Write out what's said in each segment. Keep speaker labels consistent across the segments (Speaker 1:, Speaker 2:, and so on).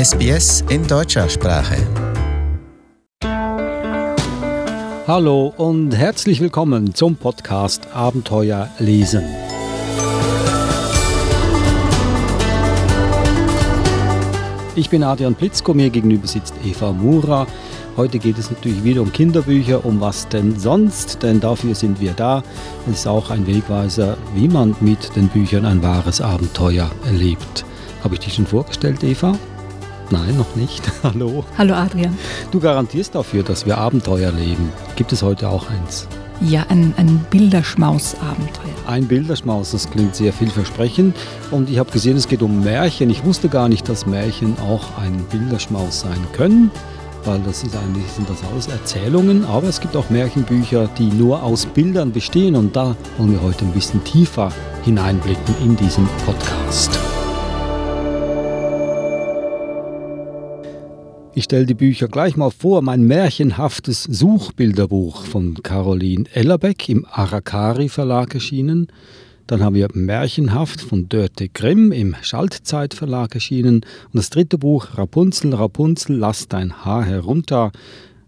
Speaker 1: SBS in deutscher Sprache.
Speaker 2: Hallo und herzlich willkommen zum Podcast Abenteuer lesen. Ich bin Adrian Plitzko, mir gegenüber sitzt Eva Mura. Heute geht es natürlich wieder um Kinderbücher, um was denn sonst, denn dafür sind wir da. Es ist auch ein Wegweiser, wie man mit den Büchern ein wahres Abenteuer erlebt. Habe ich dich schon vorgestellt, Eva? Nein, noch nicht. Hallo.
Speaker 3: Hallo Adrian.
Speaker 2: Du garantierst dafür, dass wir Abenteuer leben. Gibt es heute auch eins?
Speaker 3: Ja, ein, ein Bilderschmaus-Abenteuer.
Speaker 2: Ein Bilderschmaus, das klingt sehr vielversprechend. Und ich habe gesehen, es geht um Märchen. Ich wusste gar nicht, dass Märchen auch ein Bilderschmaus sein können, weil das ist eigentlich, sind das alles Erzählungen. Aber es gibt auch Märchenbücher, die nur aus Bildern bestehen. Und da wollen wir heute ein bisschen tiefer hineinblicken in diesen Podcast. Ich stelle die Bücher gleich mal vor. Mein märchenhaftes Suchbilderbuch von Caroline Ellerbeck im Arakari Verlag erschienen. Dann haben wir Märchenhaft von Dörte Grimm im Schaltzeit Verlag erschienen. Und das dritte Buch Rapunzel, Rapunzel, lass dein Haar herunter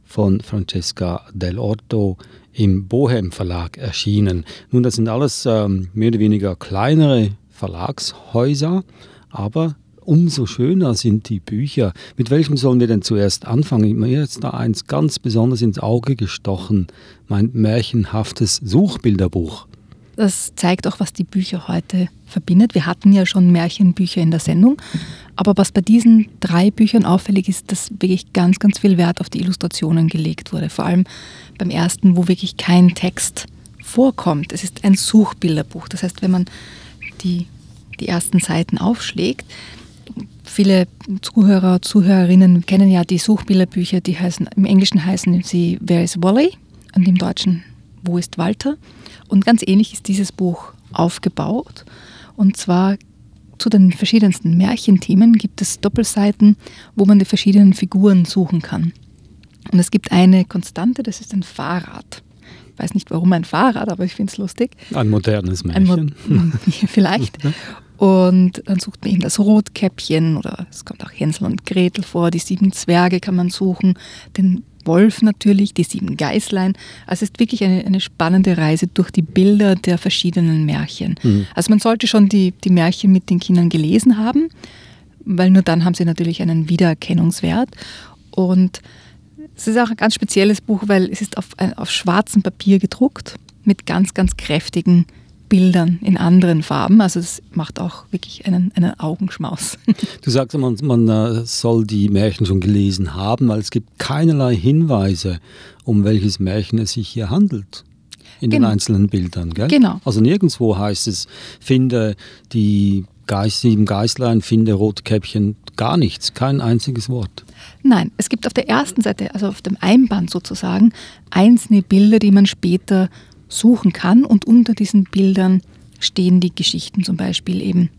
Speaker 2: von Francesca Del Orto im Bohem Verlag erschienen. Nun, das sind alles ähm, mehr oder weniger kleinere Verlagshäuser, aber umso schöner sind die Bücher. Mit welchem sollen wir denn zuerst anfangen? Mir ist da eins ganz besonders ins Auge gestochen, mein märchenhaftes Suchbilderbuch.
Speaker 3: Das zeigt auch, was die Bücher heute verbindet. Wir hatten ja schon Märchenbücher in der Sendung, aber was bei diesen drei Büchern auffällig ist, dass wirklich ganz, ganz viel Wert auf die Illustrationen gelegt wurde. Vor allem beim ersten, wo wirklich kein Text vorkommt. Es ist ein Suchbilderbuch. Das heißt, wenn man die, die ersten Seiten aufschlägt, Viele Zuhörer, Zuhörerinnen kennen ja die Suchbilderbücher, die heißen, im Englischen heißen sie Where is Wally und im Deutschen Wo ist Walter? Und ganz ähnlich ist dieses Buch aufgebaut. Und zwar zu den verschiedensten Märchenthemen gibt es Doppelseiten, wo man die verschiedenen Figuren suchen kann. Und es gibt eine Konstante, das ist ein Fahrrad. Ich weiß nicht warum ein Fahrrad, aber ich finde es lustig.
Speaker 2: Ein modernes Märchen.
Speaker 3: Ein Mo vielleicht. Und dann sucht man eben das Rotkäppchen oder es kommt auch Hänsel und Gretel vor, die sieben Zwerge kann man suchen, den Wolf natürlich, die sieben Geißlein. Also es ist wirklich eine, eine spannende Reise durch die Bilder der verschiedenen Märchen. Mhm. Also man sollte schon die, die Märchen mit den Kindern gelesen haben, weil nur dann haben sie natürlich einen Wiedererkennungswert. Und es ist auch ein ganz spezielles Buch, weil es ist auf, auf schwarzem Papier gedruckt mit ganz, ganz kräftigen Bildern in anderen Farben. Also es macht auch wirklich einen, einen Augenschmaus.
Speaker 2: Du sagst, man, man äh, soll die Märchen schon gelesen haben, weil es gibt keinerlei Hinweise, um welches Märchen es sich hier handelt in genau. den einzelnen Bildern. Gell?
Speaker 3: Genau.
Speaker 2: Also nirgendwo heißt es, finde die Geist, sieben Geißlein, finde Rotkäppchen, gar nichts, kein einziges Wort.
Speaker 3: Nein, es gibt auf der ersten Seite, also auf dem Einband sozusagen, einzelne Bilder, die man später suchen kann. Und unter diesen Bildern stehen die Geschichten zum Beispiel eben.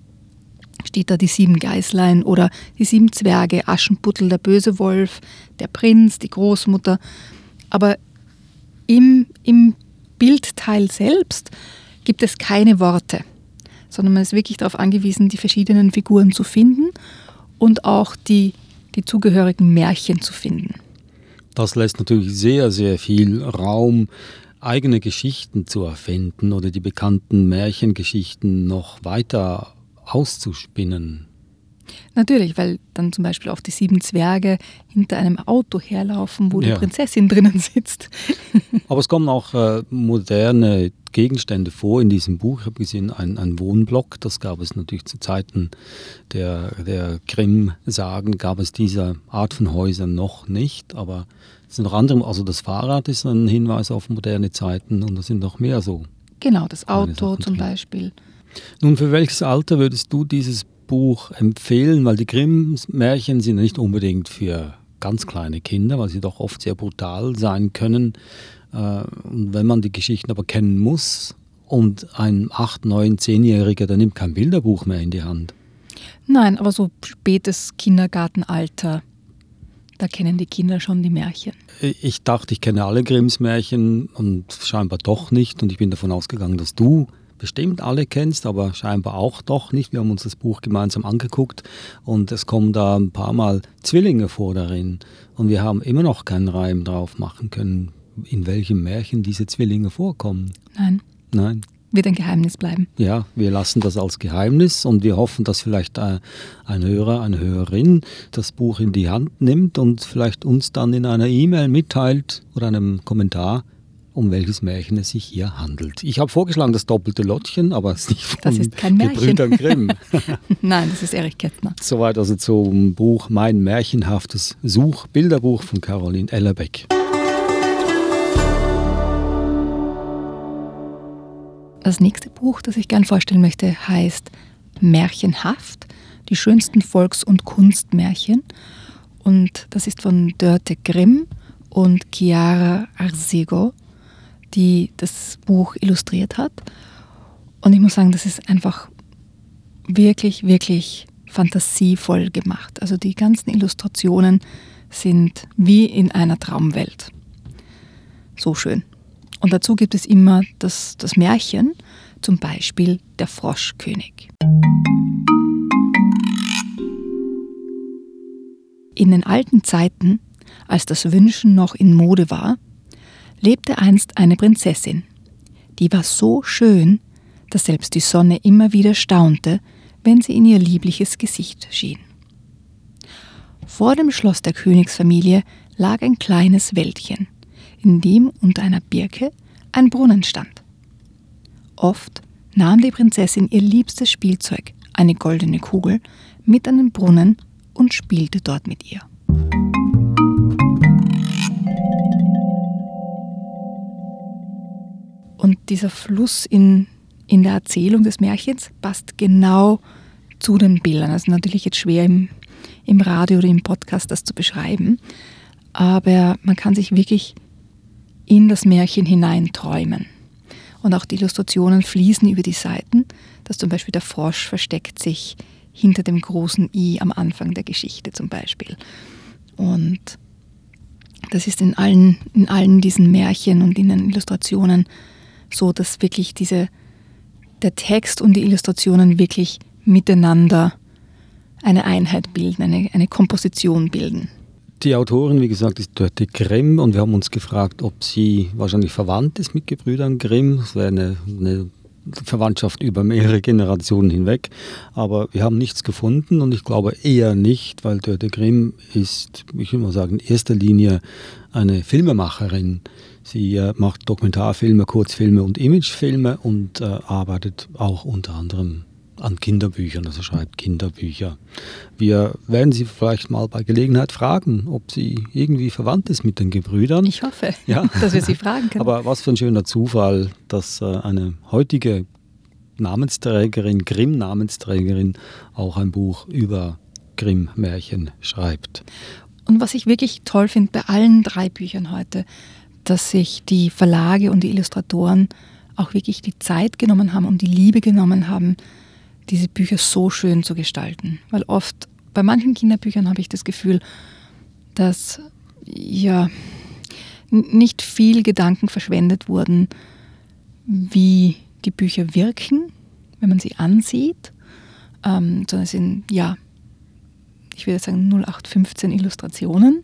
Speaker 3: Steht da die sieben Geißlein oder die sieben Zwerge, Aschenputtel, der böse Wolf, der Prinz, die Großmutter. Aber im, im Bildteil selbst gibt es keine Worte, sondern man ist wirklich darauf angewiesen, die verschiedenen Figuren zu finden und auch die, die zugehörigen Märchen zu finden.
Speaker 2: Das lässt natürlich sehr, sehr viel Raum eigene Geschichten zu erfinden oder die bekannten Märchengeschichten noch weiter auszuspinnen.
Speaker 3: Natürlich, weil dann zum Beispiel auch die sieben Zwerge hinter einem Auto herlaufen, wo ja. die Prinzessin drinnen sitzt.
Speaker 2: Aber es kommen auch äh, moderne Gegenstände vor in diesem Buch. Ich habe gesehen, ein, ein Wohnblock, das gab es natürlich zu Zeiten der, der Grimm-Sagen, gab es diese Art von Häusern noch nicht, aber es sind noch andere, also das Fahrrad ist ein Hinweis auf moderne Zeiten und es sind noch mehr so.
Speaker 3: Genau, das Auto zum Beispiel.
Speaker 2: Nun, für welches Alter würdest du dieses Buch empfehlen? Weil die Grimm-Märchen sind nicht unbedingt für ganz kleine Kinder, weil sie doch oft sehr brutal sein können. Äh, und wenn man die Geschichten aber kennen muss und ein 8-, 9-, 10-Jähriger, der nimmt kein Bilderbuch mehr in die Hand.
Speaker 3: Nein, aber so spätes Kindergartenalter da kennen die Kinder schon die Märchen.
Speaker 2: Ich dachte, ich kenne alle Grimms Märchen und scheinbar doch nicht. Und ich bin davon ausgegangen, dass du bestimmt alle kennst, aber scheinbar auch doch nicht. Wir haben uns das Buch gemeinsam angeguckt und es kommen da ein paar Mal Zwillinge vor darin. Und wir haben immer noch keinen Reim drauf machen können, in welchem Märchen diese Zwillinge vorkommen.
Speaker 3: Nein.
Speaker 2: Nein.
Speaker 3: Wird ein Geheimnis bleiben.
Speaker 2: Ja, wir lassen das als Geheimnis und wir hoffen, dass vielleicht äh, ein Hörer, eine Hörerin das Buch in die Hand nimmt und vielleicht uns dann in einer E-Mail mitteilt oder einem Kommentar, um welches Märchen es sich hier handelt. Ich habe vorgeschlagen das doppelte Lottchen, aber es ist nicht von
Speaker 3: Das ist kein Märchen.
Speaker 2: Gebrüdern Grimm.
Speaker 3: Nein, das ist Erich Kettner.
Speaker 2: Soweit also zum Buch Mein märchenhaftes Suchbilderbuch von Caroline Ellerbeck.
Speaker 3: Das nächste Buch, das ich gern vorstellen möchte, heißt Märchenhaft, die schönsten Volks- und Kunstmärchen. Und das ist von Dörte Grimm und Chiara Arsego, die das Buch illustriert hat. Und ich muss sagen, das ist einfach wirklich, wirklich fantasievoll gemacht. Also die ganzen Illustrationen sind wie in einer Traumwelt. So schön. Und dazu gibt es immer das, das Märchen, zum Beispiel der Froschkönig. In den alten Zeiten, als das Wünschen noch in Mode war, lebte einst eine Prinzessin. Die war so schön, dass selbst die Sonne immer wieder staunte, wenn sie in ihr liebliches Gesicht schien. Vor dem Schloss der Königsfamilie lag ein kleines Wäldchen, in dem unter einer Birke ein Brunnen stand. Oft nahm die Prinzessin ihr liebstes Spielzeug, eine goldene Kugel, mit an den Brunnen und spielte dort mit ihr. Und dieser Fluss in, in der Erzählung des Märchens passt genau zu den Bildern. Also natürlich jetzt schwer im, im Radio oder im Podcast das zu beschreiben, aber man kann sich wirklich in das Märchen hinein träumen. Und auch die Illustrationen fließen über die Seiten, dass zum Beispiel der Frosch versteckt sich hinter dem großen I am Anfang der Geschichte zum Beispiel. Und das ist in allen, in allen diesen Märchen und in den Illustrationen so, dass wirklich diese, der Text und die Illustrationen wirklich miteinander eine Einheit bilden, eine, eine Komposition bilden.
Speaker 2: Die Autorin, wie gesagt, ist Dörte Grimm und wir haben uns gefragt, ob sie wahrscheinlich verwandt ist mit Gebrüdern Grimm. Das wäre eine, eine Verwandtschaft über mehrere Generationen hinweg. Aber wir haben nichts gefunden und ich glaube eher nicht, weil Dörte Grimm ist, ich will mal sagen, in erster Linie eine Filmemacherin. Sie äh, macht Dokumentarfilme, Kurzfilme und Imagefilme und äh, arbeitet auch unter anderem an Kinderbüchern, also schreibt Kinderbücher. Wir werden Sie vielleicht mal bei Gelegenheit fragen, ob sie irgendwie verwandt ist mit den Gebrüdern.
Speaker 3: Ich hoffe, ja. dass wir sie fragen können.
Speaker 2: Aber was für ein schöner Zufall, dass äh, eine heutige Namensträgerin, Grimm-Namensträgerin, auch ein Buch über Grimm-Märchen schreibt.
Speaker 3: Und was ich wirklich toll finde bei allen drei Büchern heute, dass sich die Verlage und die Illustratoren auch wirklich die Zeit genommen haben und die Liebe genommen haben, diese Bücher so schön zu gestalten. Weil oft bei manchen Kinderbüchern habe ich das Gefühl, dass ja nicht viel Gedanken verschwendet wurden, wie die Bücher wirken, wenn man sie ansieht, ähm, sondern es sind ja, ich würde sagen 0815 Illustrationen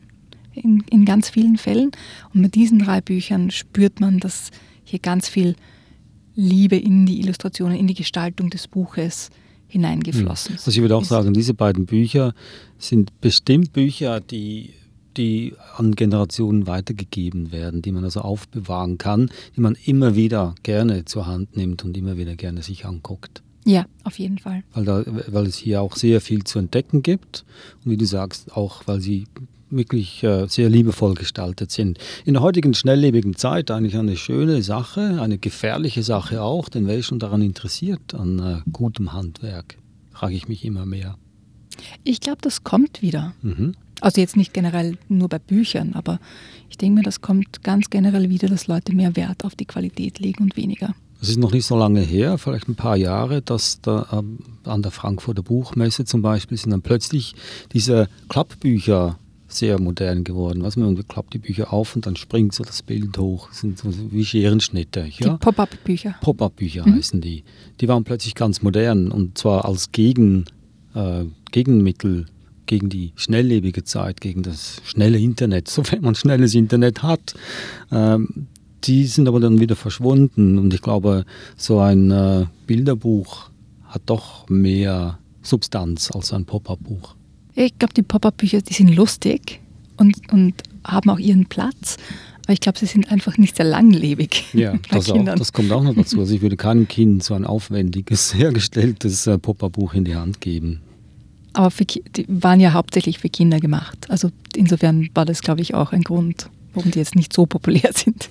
Speaker 3: in, in ganz vielen Fällen. Und mit diesen drei Büchern spürt man, dass hier ganz viel Liebe in die Illustrationen, in die Gestaltung des Buches hineingeflossen
Speaker 2: ist. Also ich würde auch sagen, diese beiden Bücher sind bestimmt Bücher, die, die an Generationen weitergegeben werden, die man also aufbewahren kann, die man immer wieder gerne zur Hand nimmt und immer wieder gerne sich anguckt.
Speaker 3: Ja, auf jeden Fall.
Speaker 2: Weil, da, weil es hier auch sehr viel zu entdecken gibt und wie du sagst, auch weil sie wirklich äh, sehr liebevoll gestaltet sind. In der heutigen schnelllebigen Zeit eigentlich eine schöne Sache, eine gefährliche Sache auch, denn wer ist schon daran interessiert, an äh, gutem Handwerk, frage ich mich immer mehr.
Speaker 3: Ich glaube, das kommt wieder. Mhm. Also jetzt nicht generell nur bei Büchern, aber ich denke mir, das kommt ganz generell wieder, dass Leute mehr Wert auf die Qualität legen und weniger.
Speaker 2: Es ist noch nicht so lange her, vielleicht ein paar Jahre, dass da ähm, an der Frankfurter Buchmesse zum Beispiel sind dann plötzlich diese Klappbücher sehr modern geworden. Was man klappt die Bücher auf und dann springt so das Bild hoch. Das sind so wie Scherenschnitte. Ja?
Speaker 3: Die Pop-up-Bücher.
Speaker 2: Pop-up-Bücher mhm. heißen die. Die waren plötzlich ganz modern und zwar als Gegen, äh, Gegenmittel gegen die schnelllebige Zeit, gegen das schnelle Internet, sofern man schnelles Internet hat. Ähm, die sind aber dann wieder verschwunden und ich glaube, so ein äh, Bilderbuch hat doch mehr Substanz als ein Pop-up-Buch.
Speaker 3: Ich glaube, die Pop-up-Bücher, die sind lustig und, und haben auch ihren Platz. Aber ich glaube, sie sind einfach nicht sehr langlebig.
Speaker 2: Ja, das, auch, das, kommt auch noch dazu. Also ich würde keinem Kind so ein aufwendiges, hergestelltes äh, Pop-up-Buch in die Hand geben.
Speaker 3: Aber für, die waren ja hauptsächlich für Kinder gemacht. Also insofern war das, glaube ich, auch ein Grund, warum die jetzt nicht so populär sind.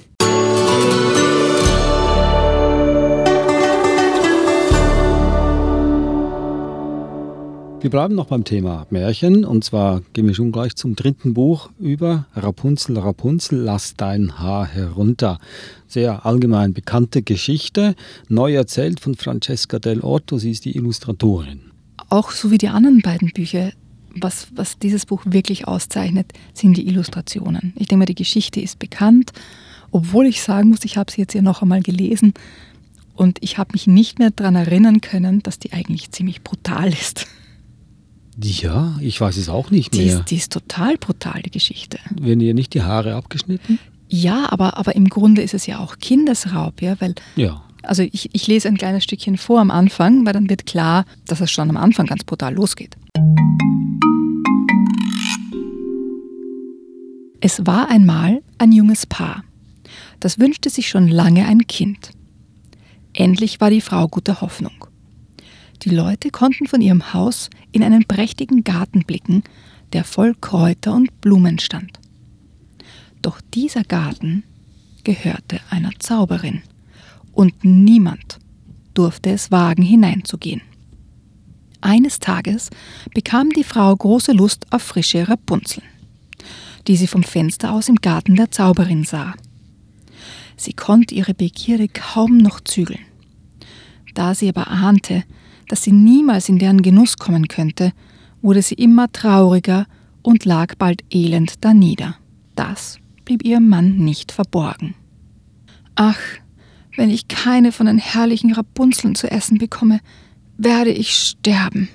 Speaker 2: Wir bleiben noch beim Thema Märchen und zwar gehen wir schon gleich zum dritten Buch über Rapunzel, Rapunzel, lass dein Haar herunter. Sehr allgemein bekannte Geschichte, neu erzählt von Francesca Del Orto, sie ist die Illustratorin.
Speaker 3: Auch so wie die anderen beiden Bücher, was, was dieses Buch wirklich auszeichnet, sind die Illustrationen. Ich denke mal, die Geschichte ist bekannt, obwohl ich sagen muss, ich habe sie jetzt ja noch einmal gelesen und ich habe mich nicht mehr daran erinnern können, dass die eigentlich ziemlich brutal ist.
Speaker 2: Ja, ich weiß es auch nicht
Speaker 3: die
Speaker 2: mehr.
Speaker 3: Ist, die ist total brutal, die Geschichte.
Speaker 2: Werden ihr nicht die Haare abgeschnitten?
Speaker 3: Ja, aber, aber im Grunde ist es ja auch Kindesraub, ja, weil.
Speaker 2: Ja.
Speaker 3: Also ich, ich lese ein kleines Stückchen vor am Anfang, weil dann wird klar, dass es schon am Anfang ganz brutal losgeht. Es war einmal ein junges Paar. Das wünschte sich schon lange ein Kind. Endlich war die Frau guter Hoffnung. Die Leute konnten von ihrem Haus in einen prächtigen Garten blicken, der voll Kräuter und Blumen stand. Doch dieser Garten gehörte einer Zauberin, und niemand durfte es wagen, hineinzugehen. Eines Tages bekam die Frau große Lust auf frische Rapunzeln, die sie vom Fenster aus im Garten der Zauberin sah. Sie konnte ihre Begierde kaum noch zügeln. Da sie aber ahnte, dass sie niemals in deren Genuss kommen könnte, wurde sie immer trauriger und lag bald elend danieder. Das blieb ihrem Mann nicht verborgen. Ach, wenn ich keine von den herrlichen Rapunzeln zu essen bekomme, werde ich sterben,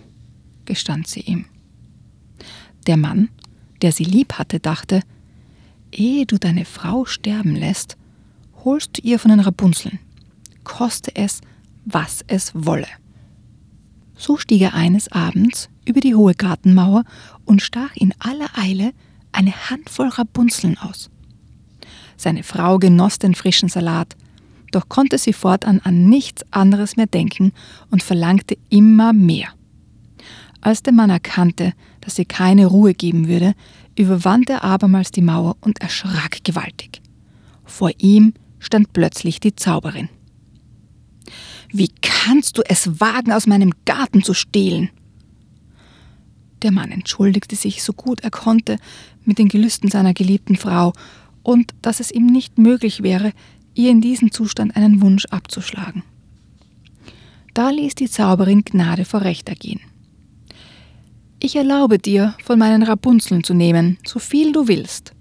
Speaker 3: gestand sie ihm. Der Mann, der sie lieb hatte, dachte, ehe du deine Frau sterben lässt, holst du ihr von den Rapunzeln, koste es, was es wolle. So stieg er eines Abends über die hohe Gartenmauer und stach in aller Eile eine Handvoll Rapunzeln aus. Seine Frau genoss den frischen Salat, doch konnte sie fortan an nichts anderes mehr denken und verlangte immer mehr. Als der Mann erkannte, dass sie keine Ruhe geben würde, überwand er abermals die Mauer und erschrak gewaltig. Vor ihm stand plötzlich die Zauberin. Wie kannst du es wagen, aus meinem Garten zu stehlen? Der Mann entschuldigte sich so gut er konnte mit den Gelüsten seiner geliebten Frau und dass es ihm nicht möglich wäre, ihr in diesem Zustand einen Wunsch abzuschlagen. Da ließ die Zauberin Gnade vor Recht ergehen. Ich erlaube dir, von meinen Rapunzeln zu nehmen, so viel du willst.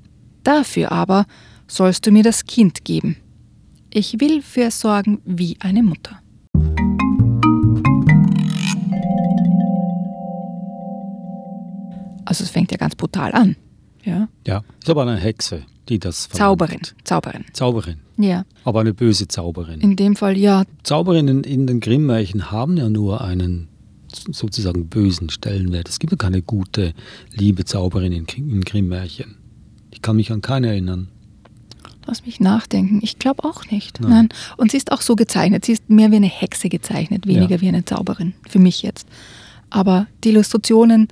Speaker 3: Dafür aber sollst du mir das Kind geben. Ich will für es sorgen wie eine Mutter. Also es fängt ja ganz brutal an. Ja,
Speaker 2: ja ist aber eine Hexe, die das
Speaker 3: Zauberin, Zauberin.
Speaker 2: Zauberin.
Speaker 3: Ja.
Speaker 2: Aber eine böse Zauberin.
Speaker 3: In dem Fall ja.
Speaker 2: Zauberinnen in den Grimm-Märchen haben ja nur einen sozusagen bösen Stellenwert. Es gibt ja keine gute, liebe Zauberin in, in Grimm-Märchen. Ich kann mich an keine erinnern.
Speaker 3: Lass mich nachdenken. Ich glaube auch nicht. Nein. Nein. Und sie ist auch so gezeichnet. Sie ist mehr wie eine Hexe gezeichnet, weniger ja. wie eine Zauberin. Für mich jetzt. Aber die Illustrationen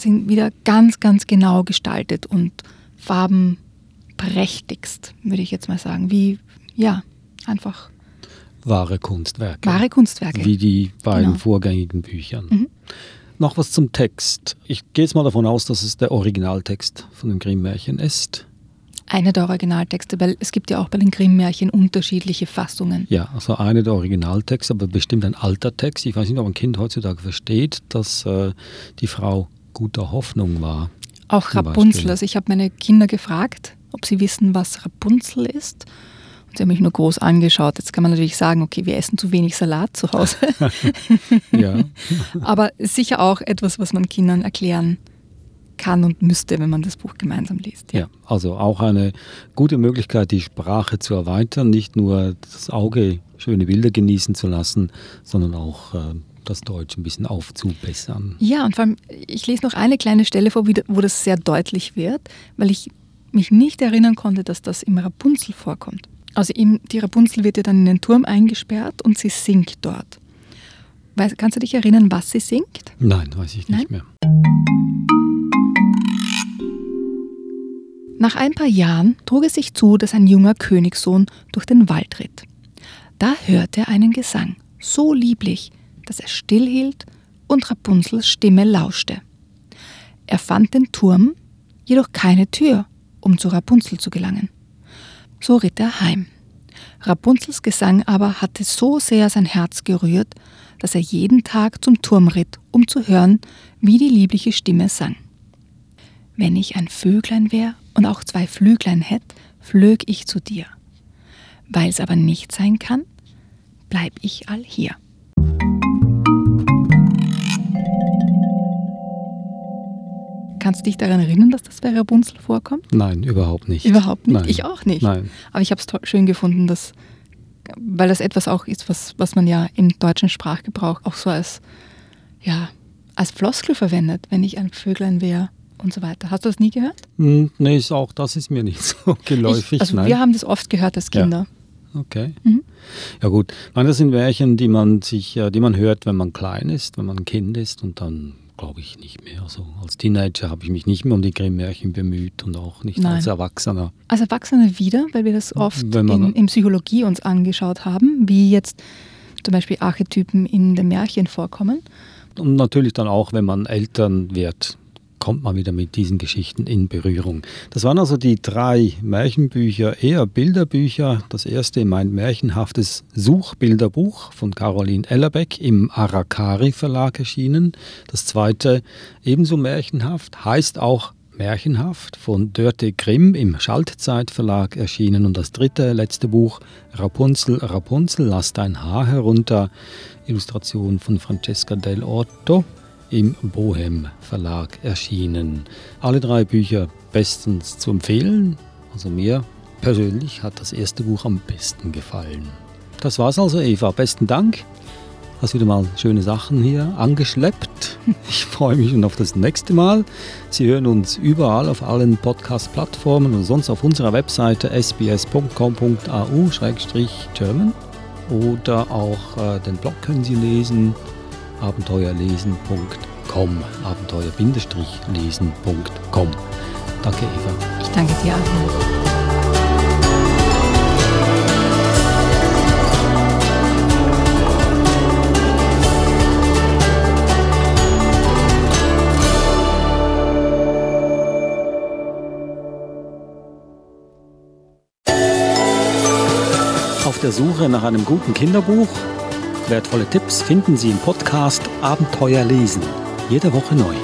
Speaker 3: sind wieder ganz, ganz genau gestaltet und farbenprächtigst, würde ich jetzt mal sagen. Wie, ja, einfach.
Speaker 2: Wahre Kunstwerke.
Speaker 3: Wahre Kunstwerke.
Speaker 2: Wie die beiden genau. vorgängigen Büchern. Mhm. Noch was zum Text. Ich gehe jetzt mal davon aus, dass es der Originaltext von den Grimm-Märchen ist.
Speaker 3: Einer der Originaltexte, weil es gibt ja auch bei den Grimm-Märchen unterschiedliche Fassungen.
Speaker 2: Ja, also einer der Originaltexte, aber bestimmt ein alter Text. Ich weiß nicht, ob ein Kind heutzutage versteht, dass äh, die Frau guter Hoffnung war.
Speaker 3: Auch Rapunzel. Also ich habe meine Kinder gefragt, ob sie wissen, was Rapunzel ist. Und sie haben mich nur groß angeschaut. Jetzt kann man natürlich sagen, okay, wir essen zu wenig Salat zu Hause. ja. Aber sicher auch etwas, was man Kindern erklären kann und müsste, wenn man das Buch gemeinsam liest.
Speaker 2: Ja. ja, also auch eine gute Möglichkeit, die Sprache zu erweitern, nicht nur das Auge schöne Bilder genießen zu lassen, sondern auch äh, das Deutsch ein bisschen aufzubessern.
Speaker 3: Ja, und vor allem, ich lese noch eine kleine Stelle vor, wo das sehr deutlich wird, weil ich mich nicht erinnern konnte, dass das im Rapunzel vorkommt. Also im, die Rapunzel wird ja dann in den Turm eingesperrt und sie singt dort. Weiß, kannst du dich erinnern, was sie singt?
Speaker 2: Nein, weiß ich nicht Nein? mehr.
Speaker 3: Nach ein paar Jahren trug es sich zu, dass ein junger Königssohn durch den Wald ritt. Da hörte er einen Gesang, so lieblich, dass er stillhielt und Rapunzels Stimme lauschte. Er fand den Turm, jedoch keine Tür, um zu Rapunzel zu gelangen. So ritt er heim. Rapunzels Gesang aber hatte so sehr sein Herz gerührt, dass er jeden Tag zum Turm ritt, um zu hören, wie die liebliche Stimme sang. Wenn ich ein Vöglein wär und auch zwei Flüglein hätt, flög ich zu dir. Weil's aber nicht sein kann, bleib ich all hier. Kannst du dich daran erinnern, dass das bei Rapunzel vorkommt?
Speaker 2: Nein, überhaupt nicht.
Speaker 3: Überhaupt nicht.
Speaker 2: Nein.
Speaker 3: Ich auch nicht.
Speaker 2: Nein.
Speaker 3: Aber ich habe es schön gefunden, dass, weil das etwas auch ist, was, was man ja im deutschen Sprachgebrauch auch so als, ja, als Floskel verwendet, wenn ich ein Vöglein wäre und so weiter. Hast du das nie gehört?
Speaker 2: Hm, nee, ist auch das ist mir nicht so geläufig.
Speaker 3: Ich, also Nein. wir haben das oft gehört als Kinder.
Speaker 2: Ja. Okay. Mhm. Ja gut. Meine, das sind Märchen, die man sich, äh, die man hört, wenn man klein ist, wenn man ein Kind ist und dann glaube ich nicht mehr. Also als Teenager habe ich mich nicht mehr um die Grimm-Märchen bemüht und auch nicht Nein. als Erwachsener.
Speaker 3: Als Erwachsene wieder, weil wir das oft in, in Psychologie uns angeschaut haben, wie jetzt zum Beispiel Archetypen in den Märchen vorkommen.
Speaker 2: Und natürlich dann auch, wenn man Eltern wird, kommt man wieder mit diesen Geschichten in Berührung. Das waren also die drei Märchenbücher, eher Bilderbücher. Das erste mein märchenhaftes Suchbilderbuch von Caroline Ellerbeck im Arakari Verlag erschienen. Das zweite ebenso märchenhaft, heißt auch Märchenhaft von Dörte Grimm im Schaltzeit Verlag erschienen und das dritte, letzte Buch Rapunzel, Rapunzel, lass dein Haar herunter, Illustration von Francesca del Orto im Bohem Verlag erschienen. Alle drei Bücher bestens zu empfehlen. Also mir persönlich hat das erste Buch am besten gefallen. Das war's also, Eva. Besten Dank. Hast wieder mal schöne Sachen hier angeschleppt. Ich freue mich schon auf das nächste Mal. Sie hören uns überall auf allen Podcast-Plattformen und sonst auf unserer Webseite sbs.com.au-german oder auch äh, den Blog können Sie lesen abenteuerlesen.com. Abenteuer-lesen.com. Danke, Eva.
Speaker 3: Ich danke dir auch.
Speaker 2: Auf der Suche nach einem guten Kinderbuch Wertvolle Tipps finden Sie im Podcast Abenteuer lesen. Jede Woche neu.